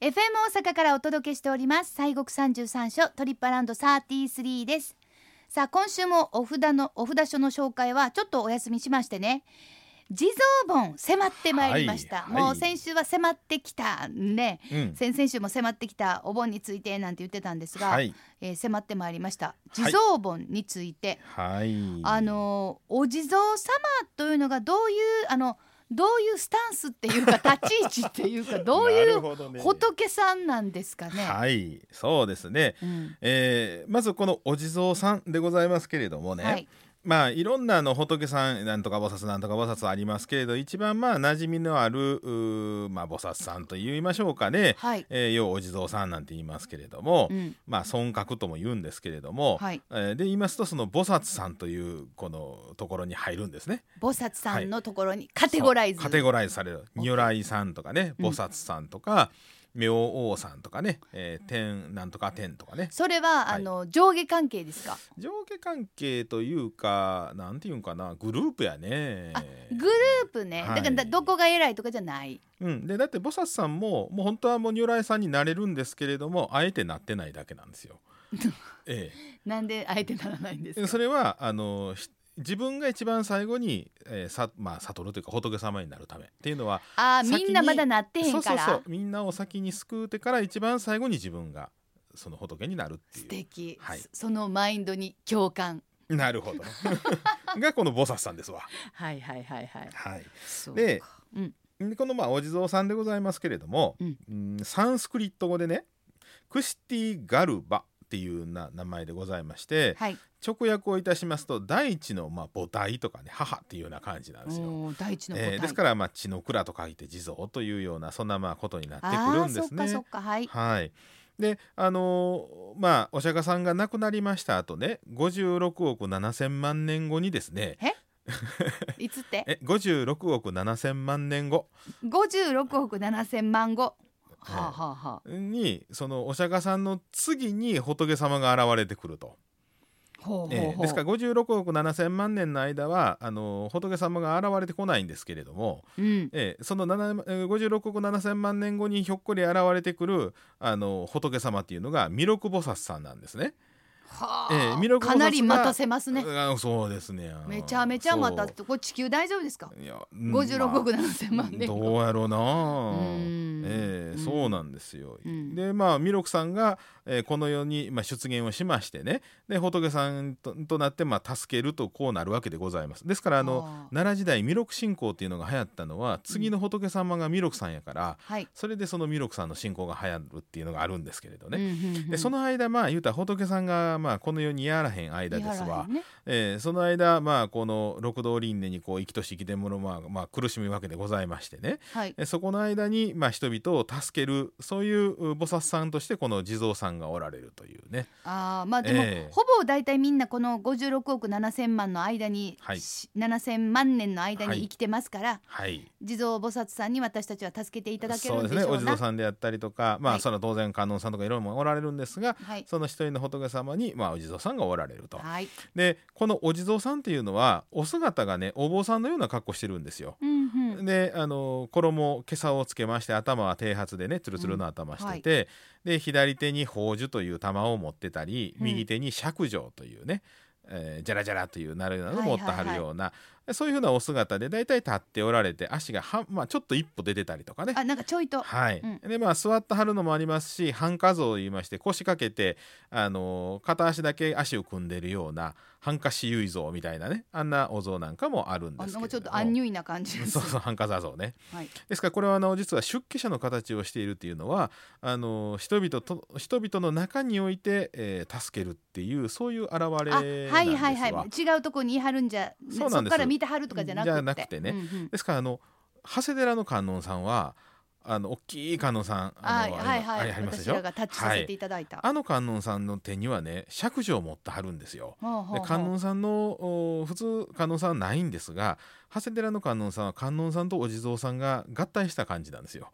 FM 大阪からお届けしております。西国三十三所トリップアラウンド33です。さあ今週もお札のお札書の紹介はちょっとお休みしましてね。地蔵盆迫ってまいりました、はいはい。もう先週は迫ってきたね、うん。先々週も迫ってきたお盆についてなんて言ってたんですが、はい。えー迫ってまいりました。地はい。蔵盆について、はい。あのお地蔵様というのがどういうあのどういうスタンスっていうか立ち位置っていうかどういう仏さんなんですかね。はいそうですね、うん。えーまずこのお地蔵さんでございますけれどもね、はいまあいろんなあの仏さんなんとか菩薩なんとか菩薩ありますけれど一番まあ馴染みのあるまあ菩薩さんと言いましょうかね、はい。えー、要はお地蔵さんなんて言いますけれども、うん。まあ尊格とも言うんですけれども、はい。えーで言いますとその菩薩さんというこのところに入るんですね。菩薩さんのところにカテゴライズ、そうカテゴライズされる。如来さんとかねうん。菩薩さんとか、明王さんとかね、えー天なんとか天とかねそれは、はいあの上下関係ですか？上下関係というかなんていうんかなグループやねあグループね、はいだからだどこが偉いとかじゃない。うん、でだって菩薩さんももう本当はもう如来さんになれるんですけれどもあえてなってないだけなんですよ。えなんであえてならないんです。それはあのひ自分が一番最後に、えーさまあ、悟るというか仏様になるためっていうのはあみんなまだなってへんから。そうそうそうみんなを先に救うてから一番最後に自分がその仏になるって素いう。敵、はいそそのマインドに共感。なるほど がこの菩薩さんですわ。はいはいはいはい。はい、でかうんでこのまあお地蔵さんでございますけれども、うんうんサンスクリット語でねクシティ・ガルバっていうな名前でございましてはい。直訳をいたしますと大地のまあ母体とかね母っていうような感じなんですよ。大地の答え、えーですからまあ地の蔵と書いて地蔵というようなそんなまあことになってくるんですね。はい。はい。であのーまあお釈迦さんが亡くなりました後ね56億7,000万年後にですねいつって？え56億7,000万年後56億7千万後。はい。はあ、はあはあ、にそのお釈迦さんの次に仏様が現れてくると、ほうほうほう。えーですから56億7,000万年の間はあの仏様が現れてこないんですけれども、うん、えーその7えー56億7,000万年後にひょっこり現れてくるあの仏様っていうのが弥勒菩薩さんなんですね。はええ弥勒菩薩がかなり待たせますね。あそうですね。めちゃめちゃ待たそせこれ地球大丈夫ですか？ういや、うん56億7千万年どうやろうなん。ええうんそうなんですよ、うん。でまあ弥勒さんが、えーこの世に、まあ、出現をしましてね。で仏さんととなって、まあ、助けるとこうなるわけでございます。ですからあのあ。ー奈良時代弥勒信仰っていうのが流行ったのは次の仏様が弥勒さんやから、はい。それでその弥勒さんの信仰が流行るっていうのがあるんですけれどね、うんうんうん。でその間まあ言うたら仏さんが、まあ、この世にやらへん間ですわ。ね。えーその間まあこの六道輪廻にこう生きとし生きてものまあ、まあ、苦しむわけでございましてね。はい。えそこの間に、まあ、人々を助けるそういうう菩薩さんとしてこの地蔵さんがおられるというね。ああまあでも、ええほぼ大体みんなこの56億7千万の間に、はい。し7000万年の間はい。に生きてますから、はい。地蔵菩薩さんに私たちは助けていただけそうですねお地るんでしょうな。蔵さんであったりとかまあ、はい。その当然観音さんとかいろいろもおられるんですがはい。その一人の仏様に、まあ、お地蔵さんがおられると。はい。でこのお地蔵さんっていうのはお姿がねお坊さんのような格好してるんですよ。うんうん。であの衣今朝をつけまして頭は剃髪でねつるつるの頭してて、で左手に宝珠という玉を持ってたり、うん右手に釈上というね、えー、ジャラジャラというなるようなのを持ってははいはいはいるような、そういうふうなお姿で大体立っておられて足がは、まあ、ちょっと一歩出てたりとかね。あなんかちょいと。はいうんでまあ座ってはるのもありますし半跏像を言いまして腰掛けて、あの片足だけ足を組んでいるような半跏子結像みたいなねあんなお像なんかもあるんであすけれどちょっとアンニュイな感じです。そうそう半跏像ね。はい。ですからこれはあの実は出家者の形をしているっていうのはあの人々と人々の中において、えー助けるっていうそういう現れあなんですわ。はいはいはい違うとこにいはるんじゃそうなんですこから見てはるとかじゃなくて。じゃなくてね。うんうん。ですからあの長谷寺の観音さんはあの大きい観音さんあはいのはいはい。ありますでしょ？タッチさせてい。ただいた、あの観音さんの手にはね釈状を持ってはるんですよ。で観音さんのお普通観音さんはないんですが長谷寺の観音さんは観音さんとお地蔵さんが合体した感じなんですよ。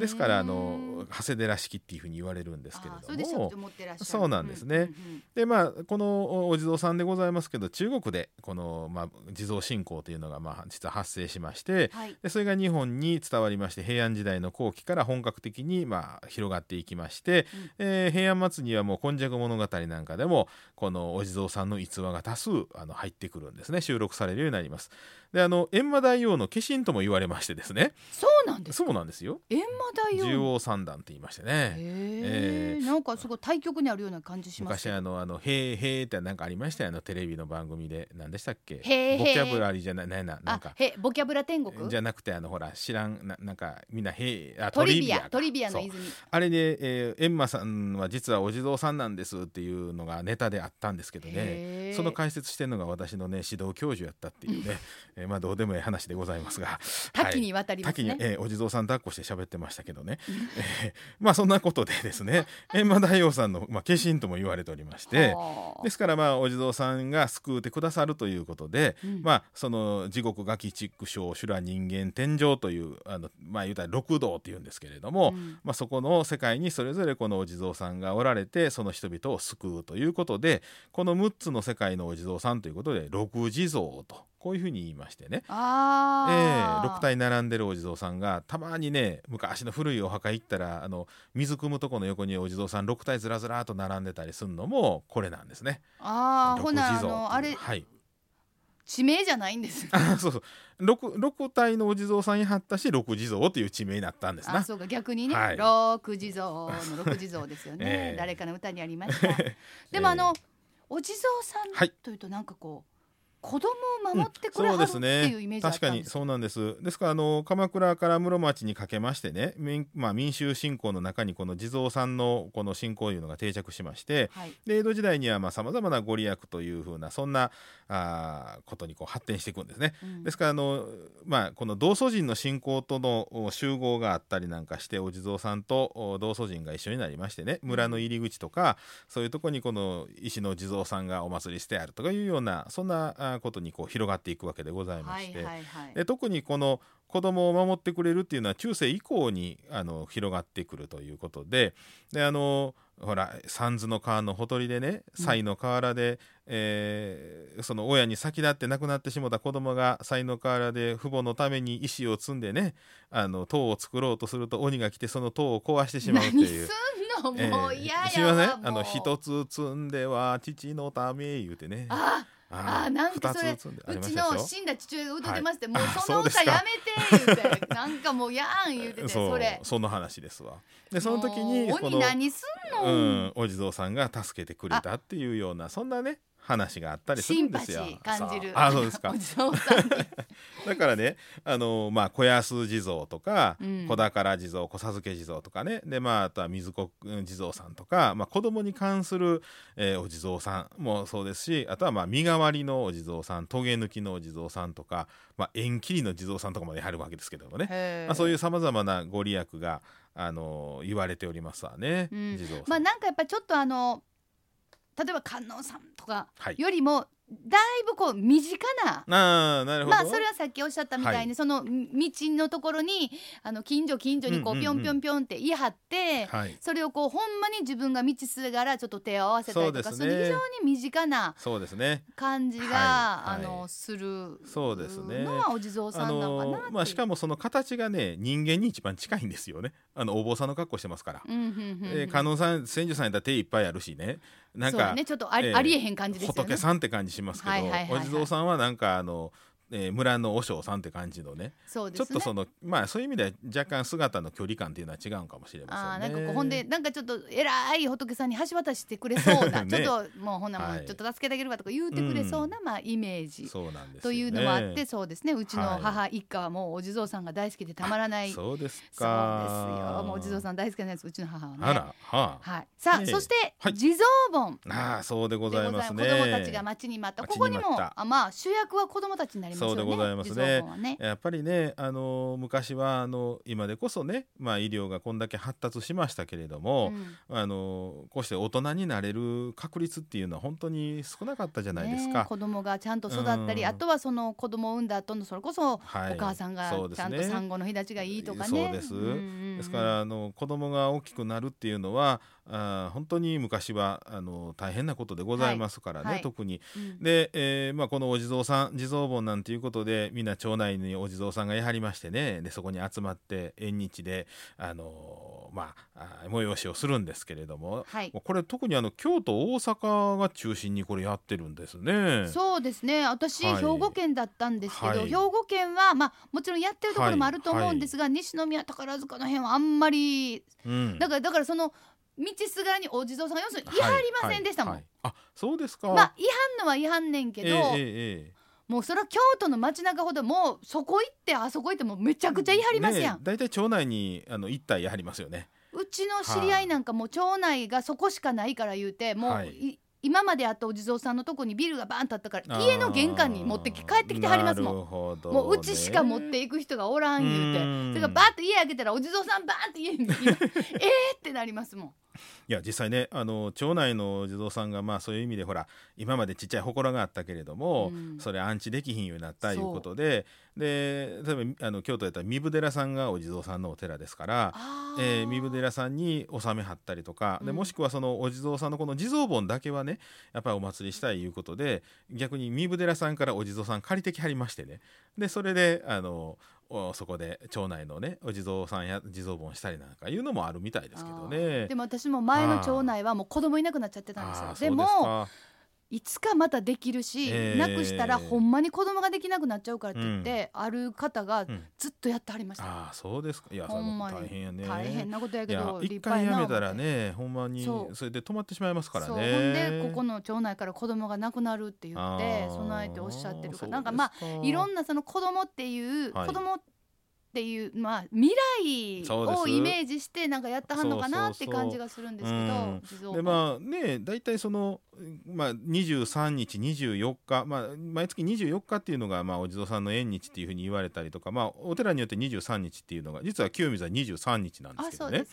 ですからあのうん長谷寺式っていうふうに言われるんですけれども。そう。なんですね。うんうんうんでまあこのお地蔵さんでございますけど中国でこの、まあ、地蔵信仰というのが、まあ、実は発生しましてはい。でそれが日本に伝わりまして平安時代の後期から本格的に、まあ、広がっていきまして、うん。えー平安末にはもう「今昔物語」なんかでもこのお地蔵さんの逸話が多数あの入ってくるんですね。収録されるようになります。であの閻魔大王の化身とも言われましてですね。そうなんですか？そうなんですよ。閻魔大十王王三段って言いましてね。へええ。なんかすごい対局にあるような感じします昔あの「あのへーへー」ってなんかありましたよ。あのテレビの番組で。何でしたっけ？へーへー。ボキャブラリーじゃないないななんあか。へボキャブラ天国？じゃなくてあのほら知らんななんかみんなへーあトリビア。か。トリビアの泉。あれで、えー、エンマさんは実はお地蔵さんなんですっていうのがネタであったんですけどね。その解説してるのが私のね指導教授やったっていうね、え ーまあどうでもいい話でございますが。多岐にわたりますね、えーお地蔵さん抱っこして喋ってましたけどね、えーまあそんなことでですね。閻魔大王さんの、まあ、化身とも言われておりまして。はあ。ですからまあお地蔵さんが救うてくださるということで、うん。まあその地獄ガキ畜生修羅人間天上というあのまあ言うたら六道っていうんですけれども、うん。まあ、そこの世界にそれぞれこのお地蔵さんがおられてその人々を救うということでこの6つの世界のお地蔵さんということで六地蔵とこういうふうに言いましてね。ええあー6体並んでるお地蔵さんがたまにね昔の古いお墓行ったらあの水汲むとこの横にお地蔵さん6体ずらずらっと並んでたりするのもこれなんですね。あーほなあのあれはい、地名じゃないんです。あ そうそう。6, 6体のお地蔵さんに貼ったし六地蔵という地名になったんですな。あそうか逆にね、はい。六地蔵の六地蔵ですよね、ええ誰かの歌にありました。でも あの、お地蔵さはい。んというとなんかこう子供を守ってくれるっていうイメねージ確かにそうなんです。ですからあの鎌倉から室町にかけましてね民,、まあ、民衆信仰の中にこの地蔵さんのこの信仰というのが定着しましてはい。で江戸時代にはさまざ、まなご利益というふうなそんなあーことにこう発展していくんですね。うん。ですからあの、まあ、この道祖神の信仰とのお集合があったりなんかしてお地蔵さんとお道祖神が一緒になりましてね村の入り口とかそういうとこにこの石の地蔵さんがお祭りしてあるとかいうようなそんなあことにこう広がっていくわけでございまはいして、はいはいで特にこの子供を守ってくれるっていうのは中世以降にあの広がってくるということで。であのほら三途の川のほとりでねうん。西の河原で、えーその親に先立って亡くなってしもた子供が西の河原で父母のために石を積んでねあの塔を作ろうとすると鬼が来てその塔を壊してしまうって何いうもう嫌やわ、ーすみません？あの一つ積んでは父のため言うてね。あああなんかそれうちの死んだ父親が歌ってまして、はい。もうあその歌やめて言うてなんかもうやん言うてて それ。その話ですわ。でその時に鬼何すんうの、ん、お地蔵さんが助けてくれたっていうようなそんなね話があったりするんですよ。ー感じる。あ。そうですか。だからねあのまあ小安地蔵とか、うん。小宝地蔵小授地蔵とかね。でまああとは水子地蔵さんとか、まあ、子供に関する、えーお地蔵さんもそうですしあとはまあ身代わりのお地蔵さんトゲ抜きのお地蔵さんとか、まあ、縁切りの地蔵さんとかまでやるわけですけどもね、まあ、そういうさまざまなご利益があの言われておりますわね、うん。地蔵さん。まあなんかやっぱりちょっとあの例えば観音さんとかはいよりもだいぶこう身近なああなるほど。まあそれはさっきおっしゃったみたいに、はいその道のところにあの近所近所にこうぴょんぴょんぴょんって言い張って、はいそれをこうほんまに自分が道すがらちょっと手を合わせたりとかそねその非常に身近なそうですね。感じが、はいあはいのするそうですねのはお地蔵さあんなのかなのまあしかもその形がね人間に一番近いんですよね。あのお坊さんの格好してますから。うんうんうんうんえー観音さん千住さんやったら手いっぱいあるしね。なんか、ね。ちょっとあり,、ええ。ありえへん感じですよね。仏さんって感じしますけど、はいはいはいはい。お地蔵さんはなんかあの、えー村の和尚さんって感じのね。そうですね。ちょっとそのまあそういう意味では若干姿の距離感っていうのは違うんかもしれあませんね。ーなんかほんでなんかちょっと偉い仏さんに橋渡ししてくれそうな、ね。ちょっともうほんなもはい。んちょっと助けてあげるわとか言うてくれそうな、まあイメージ。そうなんですよね。というのもあってそうですね。うちのはい。母一家はもうお地蔵さんが大好きでたまらない。そうそうですですか。よ。もうお地蔵さん大好きなんですうちの母はねはあ。はい。さあ、ええ。そして、はい。地蔵盆ああそうでございますね。子供たちが待ちに待った。ここにもあまあ主役は子供たちになります。そうでございますね。ね。やっぱりねあの昔はあの今でこそね、まあ、医療がこんだけ発達しましたけれども、うん。あのこうして大人になれる確率っていうのは本当に少なかったじゃないですか。ね子供がちゃんと育ったり、うん。あとはその子供を産んだ後のそれこそはい。お母さんがちゃんと産後の日立ちがいいとかね。そうです。んうんうん。ですからあの子供が大きくなるっていうのはあー本当に昔はあの大変なことでございますからね、はいはい。特に。うん。で、えーまあ、このお地蔵さん地蔵盆なんていうことでみんな町内にお地蔵さんがやはりましてねでそこに集まって縁日で、あのーまあ、催しをするんですけれども、はい。これ特にあの京都大阪が中心にこれやってるんですね。そうですね。私、はい。兵庫県だったんですけど、はい。兵庫県は、まあ、もちろんやってるところもあると思うんですが、西宮宝塚の辺はあんまりうん。だからだからその道すがらにお地蔵さんが要す。るに言い張りませんでしたもん。はいはい。はいあそうですか。まあ違反のは違反ねんけど、えええええもうそれは京都の街中ほどもうそこ行ってあそこ行ってもうめちゃくちゃ言い張りますやん、ね大体町内にあの一体やはりますよね。うちの知り合いなんかもう町内がそこしかないから言うてもう、はい。い今まであったお地蔵さんのとこにビルがバーンとあったから家の玄関に持ってき帰ってきてはりますもん。ね。もううちしか持っていく人がおらん言うて。うん。それからバーッと家開けたらお地蔵さんバーンって家に えーってなりますもんいや実際ねあの町内の地蔵さんがまあそういう意味でほら今までちっちゃい祠があったけれども、うん。それ安置できひんようになったいそう。うことでで例えばあの京都やったら壬生寺さんがお地蔵さんのお寺ですから。あえー、壬生寺さんに納めはったりとか、でうん。もしくはそのお地蔵さんのこの地蔵盆だけはねやっぱりお祭りしたいいうことで逆に壬生寺さんからお地蔵さん借りてきはりましてね。でそれであのおそこで町内のねお地蔵さんや地蔵盆したりなんかいうのもあるみたいですけどね。でも私も前の町内はもう子供いなくなっちゃってたんですよ。でもいつかまたできるし、えー。なくしたらほんまに子供ができなくなっちゃうからって言って、ある方がうん。ずっとやってはりました、ああそうですか。いやそれもほんまに。大変やね。大変なことやいやけど一立派やな回やめたらねほんまにそれで止まってしまいますからね。そう。ほんでここの町内から子供が亡くなるって言あってー。備えておっしゃってるかなんかまあいろんなその子供っていう、はい。子供っていうまあ未来そうです。をイメージしてなんかやってはんのかなってそうそうそう。感じがするんですけどうん。地蔵盆でまあね大体その、まあ、23日24日、まあ、毎月24日っていうのが、まあ、お地蔵さんの縁日っていうふうに言われたりとか、まあ、お寺によって23日っていうのが実は清水は23日なんですあけどね。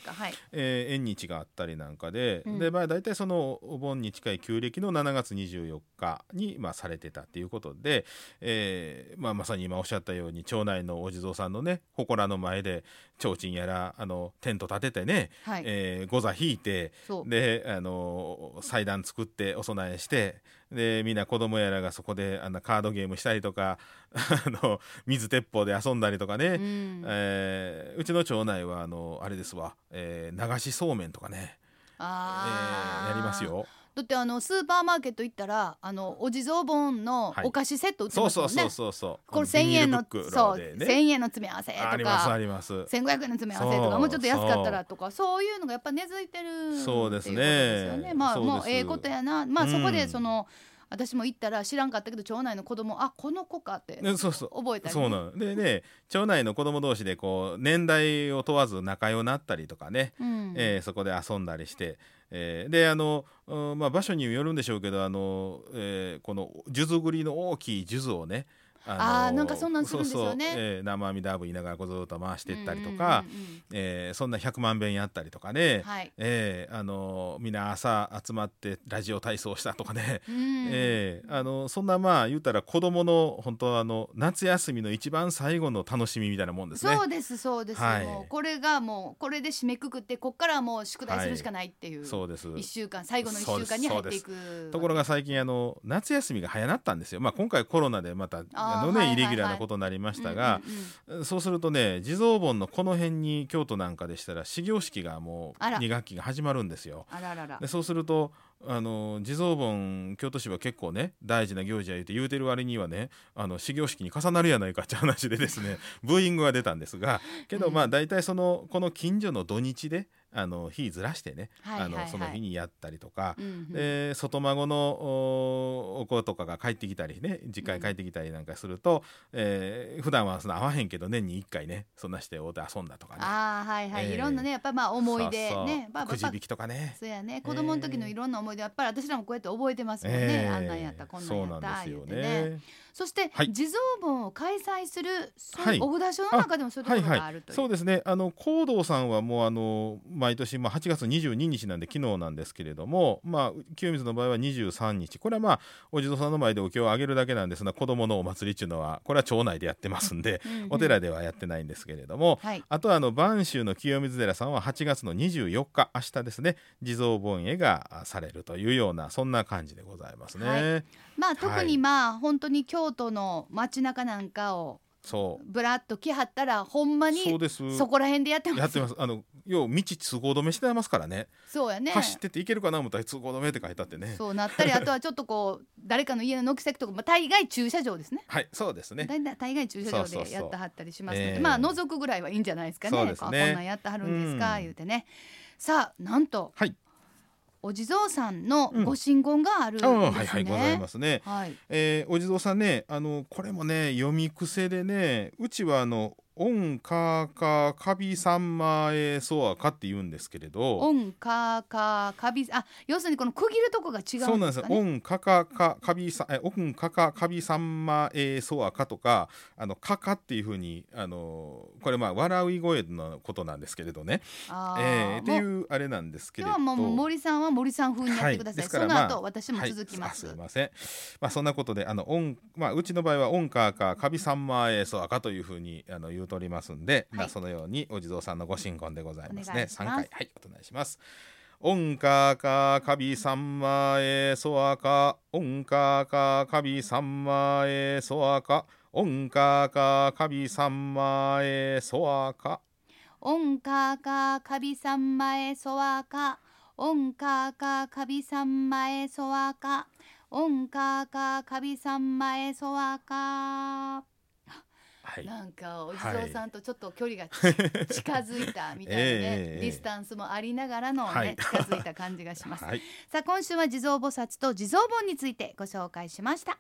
縁日があったりなんかで,、うん。でまあ、大体そのお盆に近い旧暦の7月24日に、まあ、されてたっていうことで、えーまあ、まさに今おっしゃったように町内のお地蔵さんのね祠の前で提灯やらあのテント立ててね、はい、えー、御座引いてであの祭壇作ってお供えしてでみんな子供やらがそこであのカードゲームしたりとか あの水鉄砲で遊んだりとかね、うん。えーうちの町内はあのあれですわ、えー流しそうめんとかね、えーやりますよ。だってあのスーパーマーケット行ったらあのお地蔵盆のはい。お菓子セット売ってそうますもんね、そうそうそうそう。これ1000円のビニール袋そうでね。1000円の詰め合わせとありますあかります。1500円の詰め合わせとか。もうちょっと安かったらとかそういうのがやっぱ根付いてるそうですね。ね。まあもうええことやな。まあうんそこでその、私も行ったら知らんかったけど町内の子供あこの子かってねそうそう。覚えたり、ね、そうなの。でね町内の子供同士でこう年代を問わず仲良なったりとかね、うん。えーそこで遊んだりして、えーであの、まあ、場所によるんでしょうけどあの、えーこの数珠繰りの大きい数珠をねあーなんかそんなんするんですよね。そうそう。えー生阿弥陀仏言いながらこうずっと回していったりとか、うんうんえーそんな100万遍やったりとかね、はい、えーあのみんな朝集まってラジオ体操したとかね、うん。えーあのそんなまあ言うたら子供の本当はあの夏休みの一番最後の楽しみみたいなもんですね。そうですそうです、はい。もうこれがもうこれで締めくくってこっからはもう宿題するしかないっていう、そうです。一週間最後の一週間に入っていくところが最近あの夏休みが早なったんですよ、まあ、今回コロナでまたあの、ねイレギュラーなことになりましたが、そうするとね地蔵盆のこの辺に京都なんかでしたら始業式がもうあら。2学期が始まるんですよ。でそうするとあの地蔵盆京都市は結構ね大事な行事や言うて言うてる割にはねあの始業式に重なるやないかって話でですね ブーイングが出たんですがけどまあ大体そのこの近所の土日であの日ずらしてね、はいはいはい。あのその日にやったりとか、うんうん。で外孫のおお子とかが帰ってきたりね実家に帰ってきたりなんかすると、えー普段はその会わへんけど年に1回ねそんなして会うて遊んだとかね。ああはいはい、ええいろんなねやっぱまあ思い出ね。くじ引きとかね。そうやね。子供の時のいろんな思い思い出やっぱり私らもこうやって覚えてますもんね、ええ。あんなんやったこんなんやったそうですよ言うてね。ね。そして、はい。地蔵盆を開催するそうはい。お札所の中でもそういうところがあるという、そうですね。あの行道さんはもうあの毎年、まあ、8月22日なんで昨日なんですけれども、まあ、清水の場合は23日。これはまあお地蔵さんの前でお経をあげるだけなんですが子どものお祭りっていうのはこれは町内でやってますんで、うんうん。お寺ではやってないんですけれども、はい。あとはあの播州の清水寺さんは8月の24日明日ですね地蔵盆会があされるというようなそんな感じでございますね。はい。まあ特はい。にまあ、本当に京都の街中なんかをそう。ぶらっと来はったらほんまにそうです。そこら辺でやってます。やってます。あの要道通行止めしてますからね。そうやね。走ってて行けるかな思ったら通行止めって書いてあってね。そうなったりあとは ちょっとこう誰かの家の軒先とか、まあ、大概駐車場ですね。はいそうですね。大体大概駐車場でやってはったりしますのでええ。まあ覗くぐらいはいいんじゃないですかね。そうですね。ここんなんやってはるんですか、うん。言うてね。さあなんとはいお地蔵さんのうん。ご神言があるんですあね、あはいはいございますね。はい。えーお地蔵さんねあのこれもね読み癖でねうちはあの「オンカーカーカビサンマエソアカ」って言うんですけれどオンカーカーカビあ要するにこの区切るとこが違そううんなんですオンカカカカビサえオンカカカビサンマエソアカとかあのカカっていうふうにあのこれまあ笑い声のことなんですけれどね。あーえーってもいううあれなんですけれど。今日はもう森さんは森さん風にやってください、ですからその後、まあ私も続きます、はいあすいません。まあそんなことであのオンまあうちの場合はオンカーカカビサンマエソアカというふうにあの言うとおりますんで、まはい。あそのようにお地蔵さんのご神言でございますね。お願いします。三回。はいお願いします。オンカーカーカビサンマエソアカオンカーカーカビサンマエソアカオンカーカーカビサンマエソアカオンカーカーカビサンマエソワカオンカーカーカビサンマエソワカオンカーカーカビサンマエソワカはい。なんかお地蔵さんとちょっと距離がち近づいたみたいなね、ええディスタンスもありながらのね、はい。近づいた感じがします、はい。さあ今週は地蔵菩薩と地蔵盆についてご紹介しました